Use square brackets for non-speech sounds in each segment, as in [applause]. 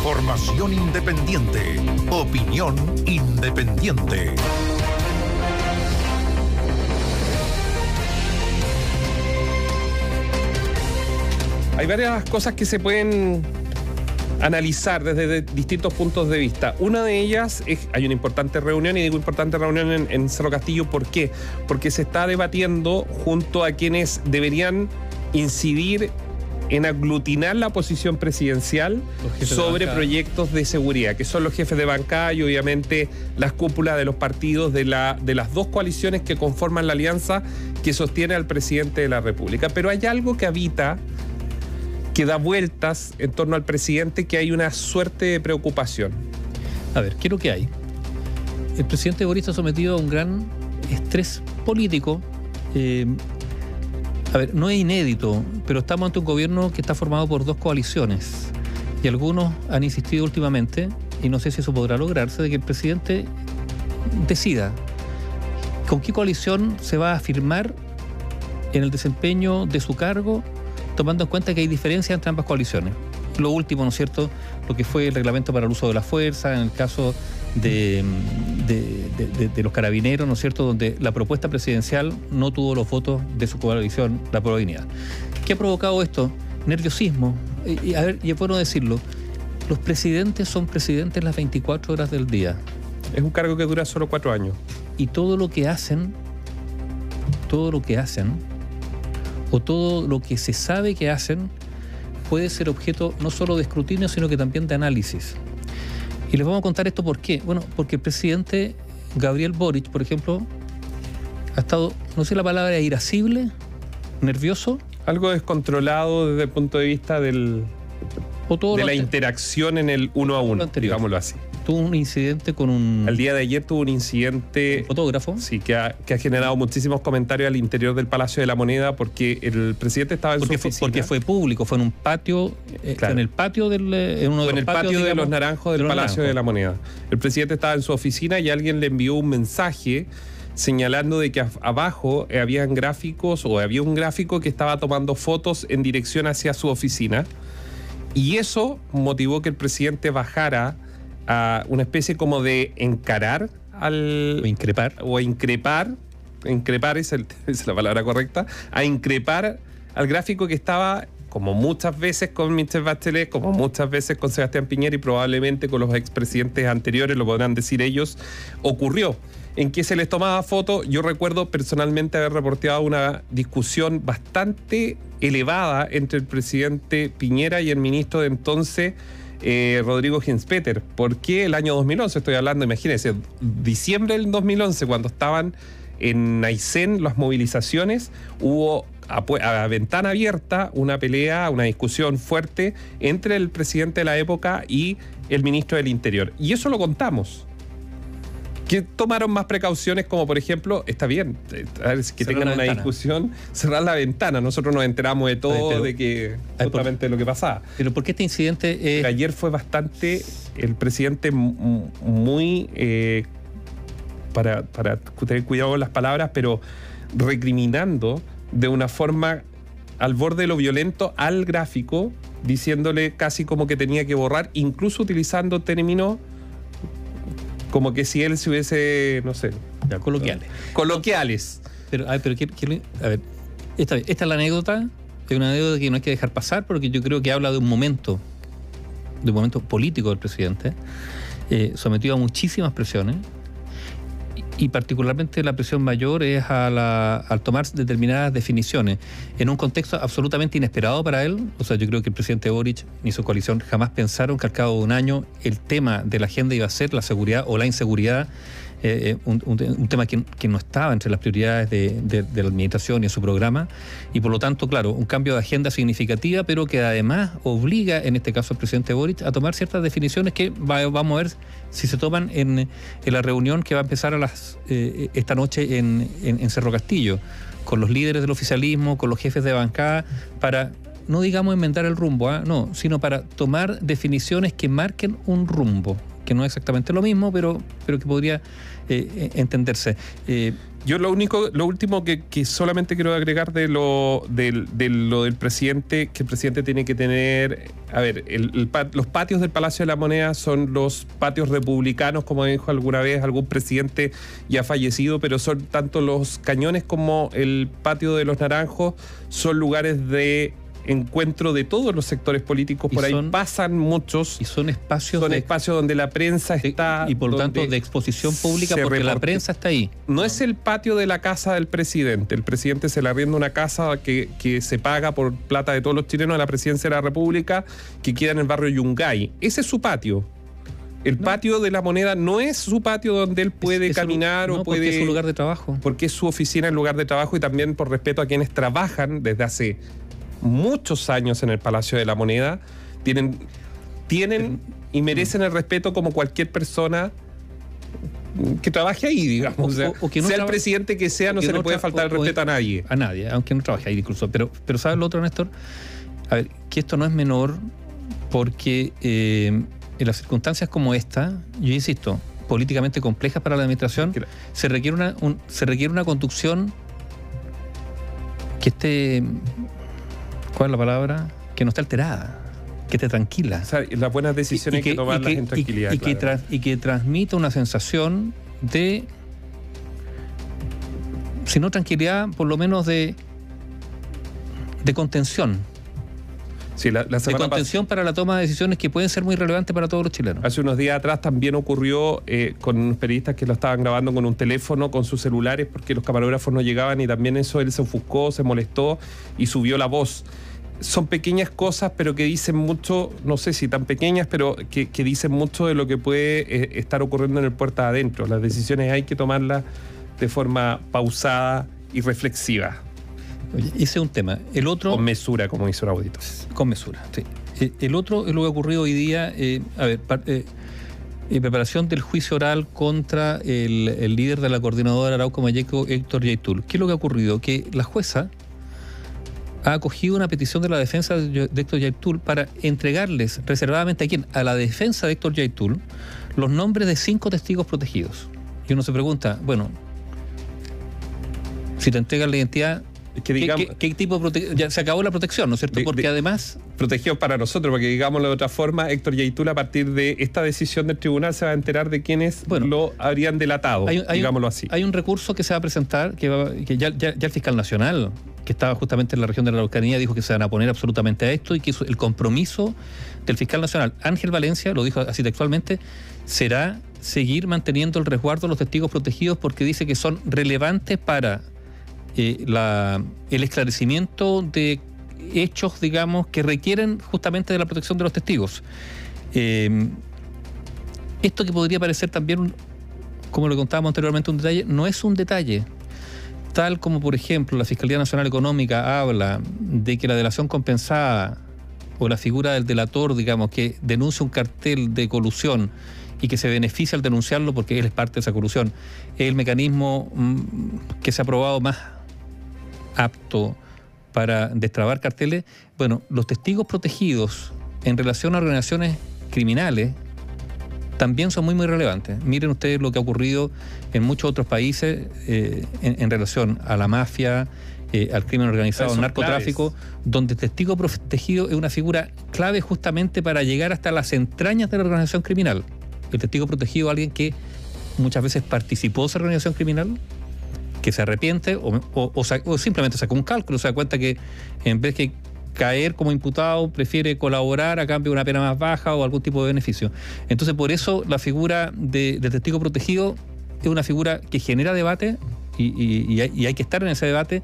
Información independiente. Opinión independiente. Hay varias cosas que se pueden analizar desde distintos puntos de vista. Una de ellas es, hay una importante reunión, y digo importante reunión en, Cerro Castillo, ¿por qué? Porque se está debatiendo junto a quienes deberían incidir en aglutinar la posición presidencial sobre proyectos de seguridad, que son los jefes de bancada y obviamente las cúpulas de los partidos de, la, de las dos coaliciones que conforman la alianza que sostiene al presidente de la República. Pero hay algo que habita que da vueltas en torno al presidente que hay una suerte de preocupación. A ver, ¿qué es lo que hay? El presidente Boris ha sometido a un gran estrés político. Eh, a ver, no es inédito, pero estamos ante un gobierno que está formado por dos coaliciones. Y algunos han insistido últimamente, y no sé si eso podrá lograrse, de que el presidente decida con qué coalición se va a firmar en el desempeño de su cargo tomando en cuenta que hay diferencias entre ambas coaliciones. Lo último, ¿no es cierto?, lo que fue el reglamento para el uso de la fuerza, en el caso de, de, los carabineros, ¿no es cierto?, donde la propuesta presidencial no tuvo los votos de su coalición, la provincia. ¿Qué ha provocado esto? Nerviosismo. Y, a ver, y es bueno decirlo, los presidentes son presidentes las 24 horas del día. Es un cargo que dura solo cuatro años. Y todo lo que hacen, todo lo que hacen, o todo lo que se sabe que hacen puede ser objeto no solo de escrutinio, sino que también de análisis. Y les vamos a contar esto por qué. Bueno, porque el presidente Gabriel Boric, por ejemplo, ha estado, no sé la palabra, irascible, nervioso. Algo descontrolado desde el punto de vista del, de la interacción en el uno a uno, digámoslo así tuvo un incidente con un... El día de ayer tuvo un incidente... fotógrafo. Sí, que ha, generado muchísimos comentarios al interior del Palacio de la Moneda porque el presidente estaba en porque su fue, Porque fue público, fue en un patio, eh, en el patio del... Eh, en uno de en el patio de los naranjos del Palacio de la Moneda. El presidente estaba en su oficina y alguien le envió un mensaje señalando de que abajo habían gráficos o había un gráfico que estaba tomando fotos en dirección hacia su oficina. Y eso motivó que el presidente bajara a una especie como de encarar al... O increpar. O increpar, increpar es, [laughs] es la palabra correcta, a increpar al gráfico que estaba como muchas veces con Mr. Bachelet, como muchas veces con Sebastián Piñera y probablemente con los expresidentes anteriores, lo podrán decir ellos, ocurrió. En que se les tomaba foto, yo recuerdo personalmente haber reporteado una discusión bastante elevada entre el presidente Piñera y el ministro de entonces, eh, Rodrigo Hinspeter. ¿Por qué el año 2011? Estoy hablando, imagínense, diciembre del 2011, cuando estaban en Aysén las movilizaciones, hubo a, ventana abierta una pelea, una discusión fuerte entre el presidente de la época y el ministro del Interior. Y eso lo contamos que tomaron más precauciones, como por ejemplo, está bien, eh, que tengan una discusión, cerrar la ventana. Nosotros nos enteramos de todo, de que justamente lo que pasaba. Pero ¿por qué este incidente? Ayer fue bastante, el presidente muy, eh, para, para tener cuidado con las palabras, pero recriminando de una forma al borde de lo violento al gráfico, diciéndole casi como que tenía que borrar, incluso utilizando términos como que si él se hubiese, no sé. coloquiales. Coloquiales. Pero, a ver, pero a ver, esta, esta es la anécdota, es una anécdota que no hay que dejar pasar porque yo creo que habla de un momento, de un momento político del presidente, eh, sometido a muchísimas presiones, y particularmente la presión mayor es al tomar determinadas definiciones en un contexto absolutamente inesperado para él. O sea, yo creo que el presidente Boric ni su coalición jamás pensaron que al cabo de un año el tema de la agenda iba a ser la seguridad o la inseguridad eh, un, tema que, no estaba entre las prioridades de, la administración y en su programa, y por lo tanto, claro, un cambio de agenda significativa, pero que además obliga, en este caso, al presidente Boric a tomar ciertas definiciones que vamos a ver si se toman en, la reunión que va a empezar a las, eh, esta noche en, Cerro Castillo, con los líderes del oficialismo, con los jefes de bancada, para no digamos inventar el rumbo, ¿ah? no, sino para tomar definiciones que marquen un rumbo, que no es exactamente lo mismo, pero, pero que podría eh, entenderse. Eh, Yo lo único, lo último que, solamente quiero agregar de lo lo del presidente, que el presidente tiene que tener, a ver, los patios del Palacio de la Moneda son los patios republicanos, como dijo alguna vez algún presidente ya fallecido, pero son tanto los cañones como el patio de los naranjos, son lugares de encuentro de todos los sectores políticos, por ahí pasan muchos, Y son espacios son de, espacios donde la prensa de- está... y por lo tanto de exposición pública porque la prensa está ahí. no es el patio de la casa del presidente. El presidente se le arrienda una casa que, que se paga por plata de todos los chilenos a la presidencia de la República, que queda en el barrio Yungay. Ese es su patio. El patio de la moneda no es su patio donde él puede Es- es su- caminar no, o porque puede. es su lugar de trabajo. porque es su oficina, el lugar de trabajo y también por respeto a quienes trabajan desde hace muchos años en el Palacio de la Moneda. Tienen, tienen y merecen el respeto como cualquier persona que trabaje ahí, digamos. O- sea, o- o que no sea el presidente que sea, no que se no le puede faltar el respeto a nadie. A nadie, aunque no trabaje ahí incluso. Pero, pero ¿sabes lo otro, Néstor? A ver, que esto no es menor porque eh, en las circunstancias como esta, yo insisto, políticamente complejas para la administración, Claro. se requiere una, un- se requiere una conducción que esté, ¿cuál es la palabra? Que no esté alterada, que esté tranquila. O sea, las buenas decisiones hay que, tomarlas en tranquilidad. y que tra- y que transmita una sensación de, si no tranquilidad, por lo menos de, de contención. Sí, la, la De contención para la toma de decisiones que pueden ser muy relevantes para todos los chilenos. Hace unos días atrás también ocurrió eh, con unos periodistas que lo estaban grabando con un teléfono, con sus celulares, porque los camarógrafos no llegaban y también eso él se ofuscó, se molestó y subió la voz. Son pequeñas cosas, pero que dicen mucho, no sé si tan pequeñas, pero que, que dicen mucho de lo que puede eh, estar ocurriendo en el puerta adentro. Las decisiones hay que tomarlas de forma pausada y reflexiva, ese es un tema. El otro... con mesura, como hizo el audito. Con mesura, sí. Eh, El otro es lo que ha ocurrido hoy día, eh, a ver, par- eh, en preparación del juicio oral contra el, el líder de la coordinadora Arauco Mayeco, Héctor Yaitul. ¿Qué es lo que ha ocurrido? Que la jueza ha acogido una petición de la defensa de Héctor Yaitul para entregarles reservadamente a quién? A la defensa de Héctor Yaitul los nombres de cinco testigos protegidos. Y uno se pregunta, bueno, si te entregan la identidad, que ¿qué, digamos, qué- qué tipo de protección? Ya se acabó la protección, ¿no es cierto? De- Porque de- además protegido para nosotros, porque digámoslo de otra forma, Héctor Yaitul a partir de esta decisión del tribunal se va a enterar de quiénes Bueno, lo habrían delatado, hay, hay digámoslo así. hay un recurso que se va a presentar, que, va- que ya, ya- ya el fiscal nacional, que estaba justamente en la región de la Araucanía, dijo que se van a poner absolutamente a esto y que el compromiso del fiscal nacional, Ángel Valencia, lo dijo así textualmente, será seguir manteniendo el resguardo de los testigos protegidos porque dice que son relevantes para eh, la- el esclarecimiento de hechos, digamos, que requieren justamente de la protección de los testigos. Eh, esto que podría parecer también, como lo contábamos anteriormente, un detalle, no es un detalle. Tal como, por ejemplo, la Fiscalía Nacional Económica habla de que la delación compensada o la figura del delator, digamos, que denuncia un cartel de colusión y que se beneficia al denunciarlo porque él es parte de esa colusión, es el mecanismo mm, que se ha probado más apto para destrabar carteles. Bueno, los testigos protegidos en relación a organizaciones criminales también son muy, muy relevantes. Miren ustedes lo que ha ocurrido en muchos otros países eh, en, en relación a la mafia, eh, al crimen organizado, al narcotráfico, donde el testigo protegido es una figura clave justamente para llegar hasta las entrañas de la organización criminal. El testigo protegido es alguien que muchas veces participó de esa organización criminal, que se arrepiente o, o- o o simplemente sacó un cálculo, se da cuenta que en vez que caer como imputado, prefiere colaborar a cambio de una pena más baja o algún tipo de beneficio. Entonces, por eso la figura de, testigo protegido es una figura que genera debate y hay, y hay que estar en ese debate,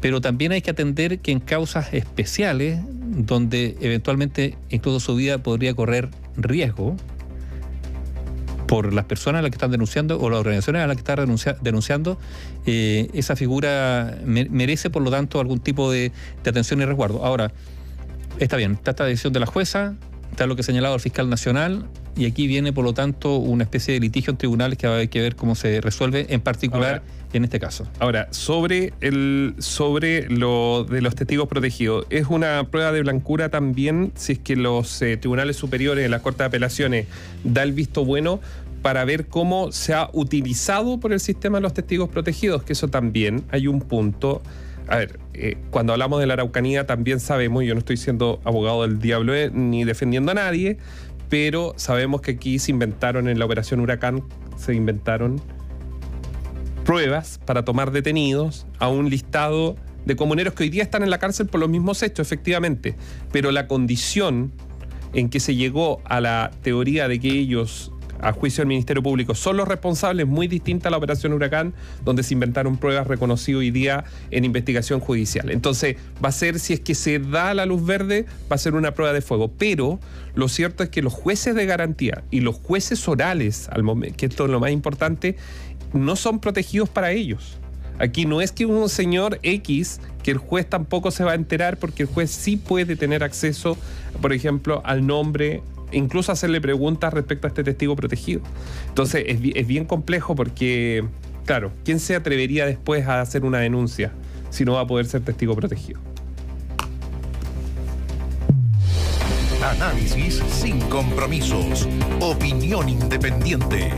pero también hay que atender que en causas especiales, donde eventualmente incluso su vida podría correr riesgo, por las personas a las que están denunciando o las organizaciones a las que están denuncia- denunciando, eh, esa figura me- merece, por lo tanto, algún tipo de, de atención y resguardo. Ahora, está bien, está esta decisión de la jueza, está lo que ha señalado el fiscal nacional, y aquí viene, por lo tanto, una especie de litigio en tribunales que va a haber que ver cómo se resuelve, en particular Ahora, en este caso. Ahora, sobre el sobre lo de los testigos protegidos, es una prueba de blancura también si es que los eh, tribunales superiores, la Corte de Apelaciones, da el visto bueno, para ver cómo se ha utilizado por el sistema los testigos protegidos, que eso también hay un punto. A ver, eh, cuando hablamos de la Araucanía también sabemos, yo no estoy siendo abogado del diablo eh, ni defendiendo a nadie, pero sabemos que aquí se inventaron en la operación Huracán, se inventaron pruebas para tomar detenidos a un listado de comuneros que hoy día están en la cárcel por los mismos hechos, efectivamente, pero la condición en que se llegó a la teoría de que ellos a juicio del Ministerio Público son los responsables, muy distinta a la operación Huracán, donde se inventaron pruebas reconocidas hoy día en investigación judicial. Entonces, va a ser, si es que se da la luz verde, va a ser una prueba de fuego. Pero lo cierto es que los jueces de garantía y los jueces orales, al momento, que esto es lo más importante, no son protegidos para ellos. Aquí no es que un señor X, que el juez tampoco se va a enterar porque el juez sí puede tener acceso, por ejemplo, al nombre, incluso hacerle preguntas respecto a este testigo protegido. Entonces es, bien complejo porque, claro, ¿quién se atrevería después a hacer una denuncia si no va a poder ser testigo protegido? Análisis sin compromisos. Opinión independiente.